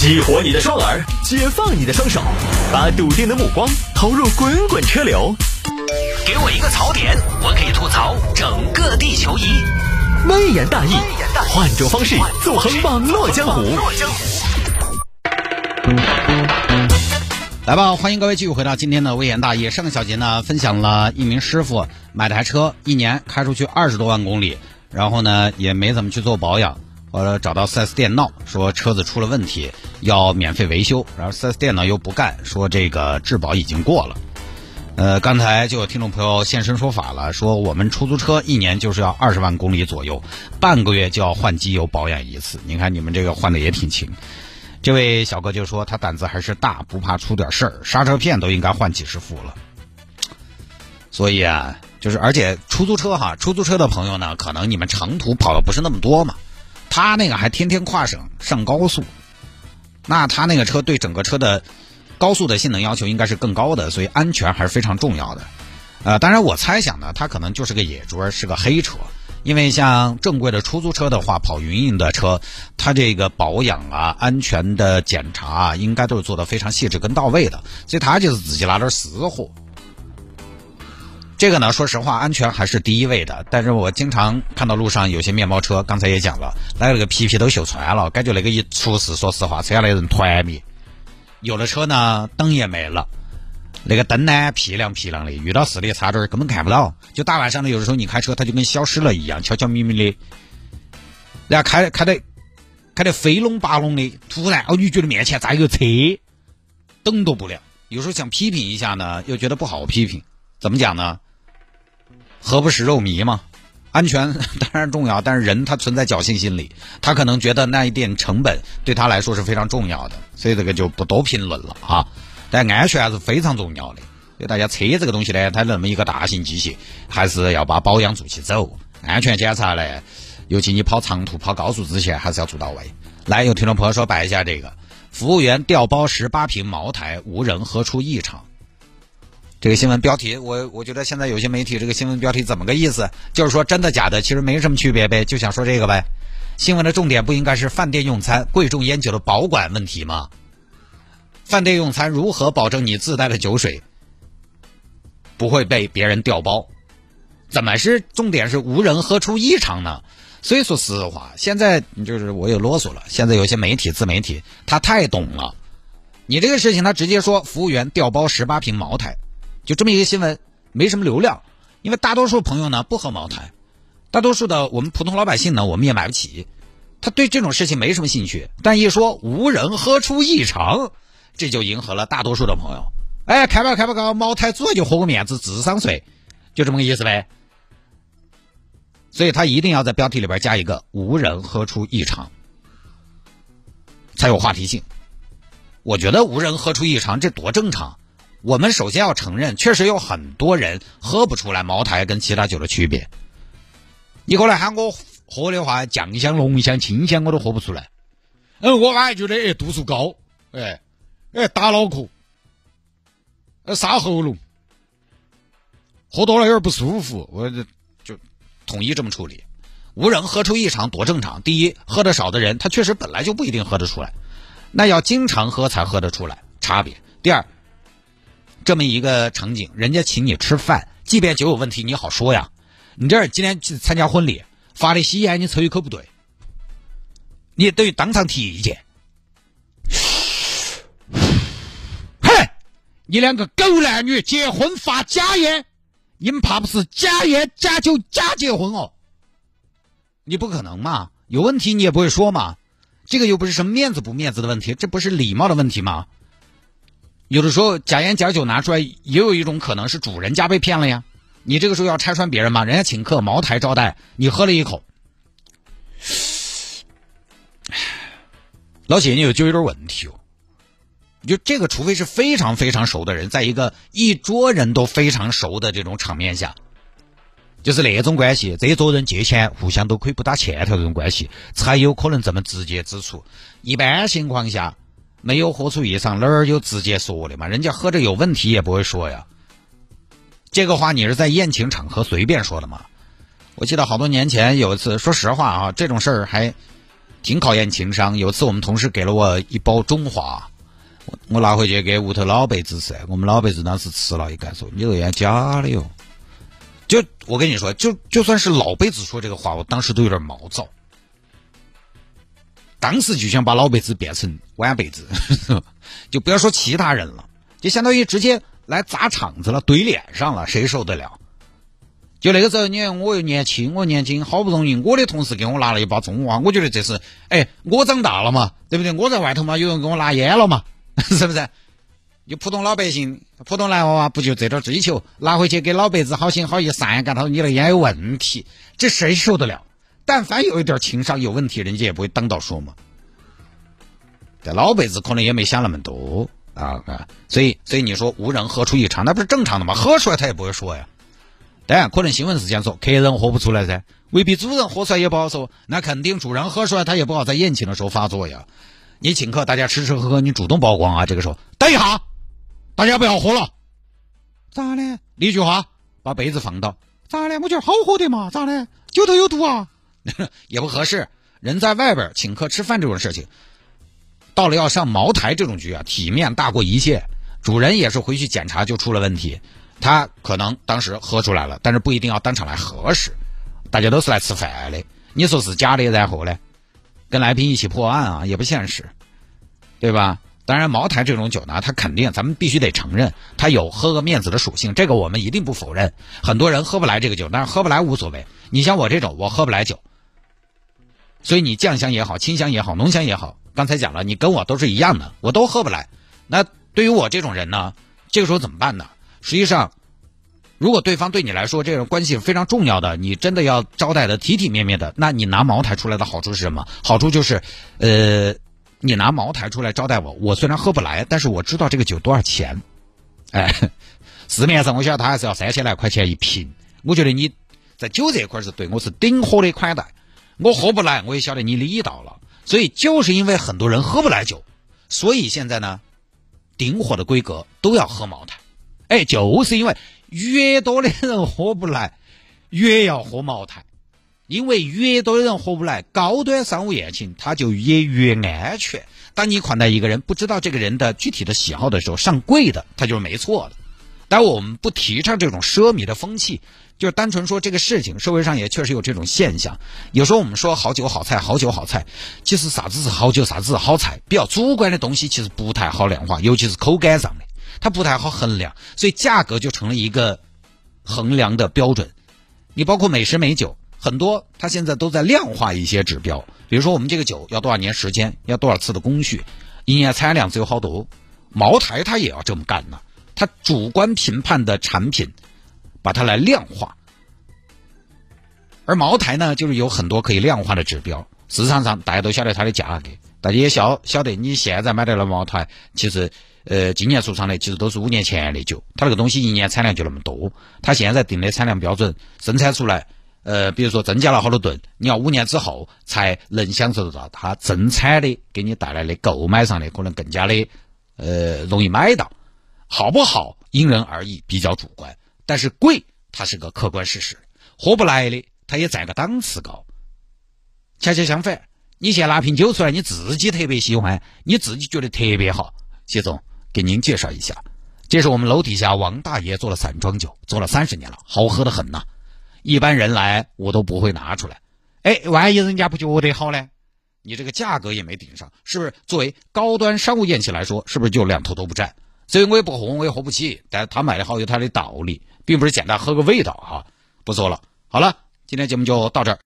激活你的双耳，解放你的双手，把笃定的目光投入滚滚车流。给我一个槽点，我可以吐槽整个地球仪。微言大义，换种方式纵横网络江湖。来吧，欢迎各位继续回到今天的微言大义。上个小节呢，分享了一名师傅买台车，一年开出去二十多万公里，然后呢也没怎么去做保养。后来找到 4S 店闹，说车子出了问题，要免费维修。然后 4S 店呢又不干，说这个质保已经过了。呃，刚才就有听众朋友现身说法了，说我们出租车一年就是要二十万公里左右，半个月就要换机油保养一次。你看你们这个换的也挺勤。这位小哥就说他胆子还是大，不怕出点事儿，刹车片都应该换几十副了。所以啊，就是而且出租车哈，出租车的朋友呢，可能你们长途跑的不是那么多嘛。他那个还天天跨省上高速，那他那个车对整个车的高速的性能要求应该是更高的，所以安全还是非常重要的。呃，当然我猜想呢，他可能就是个野猪，是个黑车，因为像正规的出租车的话，跑云运的车，它这个保养啊、安全的检查啊，应该都是做的非常细致跟到位的，所以他就是自己拉点私货。这个呢，说实话，安全还是第一位的。但是我经常看到路上有些面包车，刚才也讲了，那个皮皮都锈穿了，感觉那个一出事，说实话，车下来人团灭。有的车呢，灯也没了，那个灯呢，屁亮屁亮的，遇到视力差点根本看不到。就大晚上的，有的时候你开车，它就跟消失了一样，悄悄咪咪的。然后开开的开的飞龙八龙的，突然哦，你觉得面前咋一个车，灯都不亮。有时候想批评一下呢，又觉得不好批评，怎么讲呢？何不食肉糜嘛？安全当然重要，但是人他存在侥幸心理，他可能觉得那一点成本对他来说是非常重要的，所以这个就不多评论了啊。但安全还是非常重要的，所以大家车这个东西呢，它那么一个大型机械，还是要把保养做起走。安全检查呢，尤其你跑长途、跑高速之前，还是要做到位。来，有听众朋友说摆一下这个，服务员调包十八瓶茅台，无人喝出异常。这个新闻标题，我我觉得现在有些媒体这个新闻标题怎么个意思？就是说真的假的，其实没什么区别呗，就想说这个呗。新闻的重点不应该是饭店用餐贵重烟酒的保管问题吗？饭店用餐如何保证你自带的酒水不会被别人调包？怎么是重点是无人喝出异常呢？所以说实话，现在就是我也啰嗦了。现在有些媒体自媒体他太懂了，你这个事情他直接说服务员调包十八瓶茅台。就这么一个新闻，没什么流量，因为大多数朋友呢不喝茅台，大多数的我们普通老百姓呢，我们也买不起，他对这种事情没什么兴趣。但一说无人喝出异常，这就迎合了大多数的朋友。哎，开吧开吧，搞茅台主要就喝个面子，智商税，就这么个意思呗。所以他一定要在标题里边加一个“无人喝出异常”，才有话题性。我觉得无人喝出异常，这多正常。我们首先要承认，确实有很多人喝不出来茅台跟其他酒的区别。你过来喊我喝的话，酱香、浓香、清香我都喝不出来。嗯，我还觉得哎度数高，哎哎打脑壳，呃杀喉咙，喝多了有点不舒服，我就就统一这么处理。无人喝出异常多正常。第一，喝的少的人他确实本来就不一定喝得出来，那要经常喝才喝得出来差别。第二。这么一个场景，人家请你吃饭，即便酒有问题，你好说呀。你这今天去参加婚礼，发的喜烟你抽一口不对，你等于当场提意见。嘿，你两个狗男女结婚发假烟，你们怕不是假烟假酒假结婚哦？你不可能嘛？有问题你也不会说嘛？这个又不是什么面子不面子的问题，这不是礼貌的问题吗？有的时候假烟假酒拿出来，也有一种可能是主人家被骗了呀。你这个时候要拆穿别人吗？人家请客茅台招待，你喝了一口，老铁，你有就有点问题哦。就这个，除非是非常非常熟的人，在一个一桌人都非常熟的这种场面下，就是那种关系，这一桌人借钱互相都可以不打欠条这种关系，才有可能这么直接指出。一般情况下。没有喝出异常，哪儿有直接说的嘛？人家喝着有问题也不会说呀。这个话你是在宴请场合随便说的吗？我记得好多年前有一次，说实话啊，这种事儿还挺考验情商。有次我们同事给了我一包中华，我拿回去给屋头老辈子吃，我们老辈子当时吃了一干说：“你这烟假的哟。”就我跟你说，就就算是老辈子说这个话，我当时都有点毛躁。当时就想把老辈子变成晚辈子，就不要说其他人了，就相当于直接来砸场子了，怼脸上了，谁受得了？就那个时候，你看我又年轻，我年轻，好不容易我的同事给我拿了一包中华，我觉得这是，哎，我长大了嘛，对不对？我在外头嘛，有人给我拿烟了嘛，是不是？就普通老百姓、普通男娃娃不就这点追求？拿回去给老辈子好心好意散一干，他说你那烟有问题，这谁受得了？但凡有一点情商有问题，人家也不会当到说嘛。这老辈子可能也没想那么多啊啊，所以所以你说无人喝出异常，那不是正常的吗？喝出来他也不会说呀。当然，可能新闻是这样说，客人喝不出来噻，未必主人喝出来也不好说。那肯定主人喝出来，他也不好在宴请的时候发作呀。你请客，大家吃吃喝喝，你主动曝光啊。这个时候，等一下，大家不要喝了。咋的？一句话，把杯子放倒。咋的？我觉得好喝的嘛。咋的？酒都有毒啊？也不合适。人在外边请客吃饭这种事情，到了要上茅台这种局啊，体面大过一切。主人也是回去检查就出了问题。他可能当时喝出来了，但是不一定要当场来核实。大家都是来吃饭的，你说是假的，然后呢，跟来宾一起破案啊，也不现实，对吧？当然，茅台这种酒呢，它肯定咱们必须得承认，它有喝个面子的属性，这个我们一定不否认。很多人喝不来这个酒，但是喝不来无所谓。你像我这种，我喝不来酒，所以你酱香也好，清香也好，浓香也好，刚才讲了，你跟我都是一样的，我都喝不来。那对于我这种人呢，这个时候怎么办呢？实际上，如果对方对你来说这种关系非常重要的，你真的要招待的体体面面的，那你拿茅台出来的好处是什么？好处就是，呃，你拿茅台出来招待我，我虽然喝不来，但是我知道这个酒多少钱。哎，市面上我晓得他还是要三千来块钱一瓶。我觉得你在酒这块是对我是顶火的款待。我喝不来，我也晓得你理到了。所以就是因为很多人喝不来酒，所以现在呢，订货的规格都要喝茅台。哎，就是因为越多的人喝不来，越要喝茅台，因为越多的人喝不来，高端商务宴请它就也越安全。当你款待一个人，不知道这个人的具体的喜好的时候，上贵的他就是没错的。但我们不提倡这种奢靡的风气，就是单纯说这个事情，社会上也确实有这种现象。有时候我们说好酒好菜，好酒好菜，其实啥子是好酒，啥子是好菜，比较主观的东西其实不太好量化，尤其是口感上的。它不太好衡量，所以价格就成了一个衡量的标准。你包括美食美酒，很多它现在都在量化一些指标，比如说我们这个酒要多少年时间，要多少次的工序，一年产量只有好多。茅台它也要这么干呢，它主观评判的产品，把它来量化。而茅台呢，就是有很多可以量化的指标，市场上大家都晓得它的价格，大家也晓晓得你现在买到了茅台，其实。呃，今年出厂的其实都是五年前的酒，它那个东西一年产量就那么多，它现在定的产量标准，生产出来，呃，比如说增加了好多吨，你要五年之后才能享受得到它增产的给你带来的购买上的可能更加的，呃，容易买到，好不好因人而异，比较主观，但是贵它是个客观事实，喝不来的它也占个档次高，恰恰相反，你先拿瓶酒出来，你自己特别喜欢，你自己觉得特别好，谢总。给您介绍一下，这是我们楼底下王大爷做的散装酒，做了三十年了，好喝的很呐。一般人来我都不会拿出来。哎，万一人家不觉得好呢？你这个价格也没顶上，是不是？作为高端商务宴请来说，是不是就两头都不占？所以我也不喝，我也喝不起。但是他卖的好有他的道理，并不是简单喝个味道哈。不说了，好了，今天节目就到这儿。